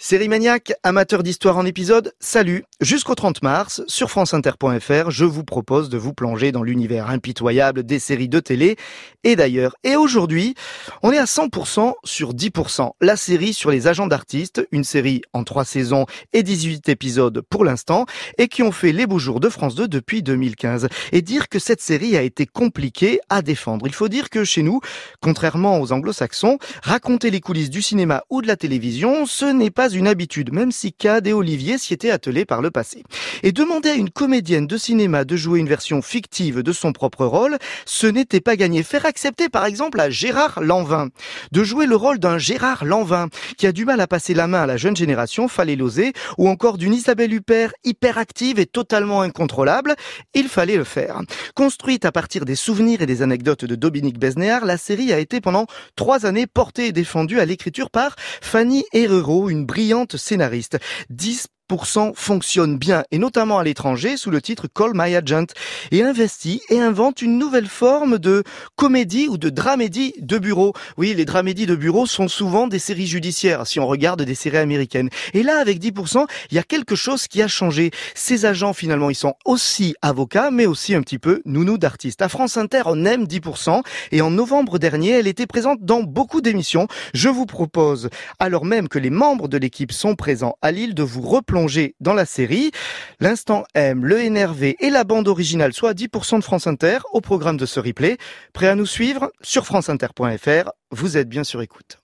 Série maniaque, amateur d'histoire en épisode, salut Jusqu'au 30 mars, sur franceinter.fr, je vous propose de vous plonger dans l'univers impitoyable des séries de télé et d'ailleurs. Et aujourd'hui, on est à 100% sur 10%. La série sur les agents d'artistes, une série en 3 saisons et 18 épisodes pour l'instant, et qui ont fait les beaux jours de France 2 depuis 2015. Et dire que cette série a été compliquée à défendre. Il faut dire que chez nous, contrairement aux anglo-saxons, raconter les coulisses du cinéma ou de la télévision, ce n'est pas une habitude, même si Cad et Olivier s'y étaient attelés par le passé. Et demander à une comédienne de cinéma de jouer une version fictive de son propre rôle, ce n'était pas gagné. Faire accepter par exemple à Gérard Lanvin de jouer le rôle d'un Gérard Lanvin qui a du mal à passer la main à la jeune génération, fallait l'oser, ou encore d'une Isabelle Huppert hyperactive et totalement incontrôlable, il fallait le faire. Construite à partir des souvenirs et des anecdotes de Dominique Besnéard, la série a été pendant trois années portée et défendue à l'écriture par Fanny Herrero, une brillante scénariste fonctionne bien, et notamment à l'étranger, sous le titre Call My Agent, et investit et invente une nouvelle forme de comédie ou de dramédie de bureau. Oui, les dramédies de bureau sont souvent des séries judiciaires, si on regarde des séries américaines. Et là, avec 10%, il y a quelque chose qui a changé. Ces agents, finalement, ils sont aussi avocats, mais aussi un petit peu nounous d'artistes. À France Inter, on aime 10%, et en novembre dernier, elle était présente dans beaucoup d'émissions. Je vous propose, alors même que les membres de l'équipe sont présents à Lille, de vous replonger dans la série. L'instant M, le NRV et la bande originale, soit 10% de France Inter, au programme de ce replay. Prêt à nous suivre Sur franceinter.fr, vous êtes bien sur écoute.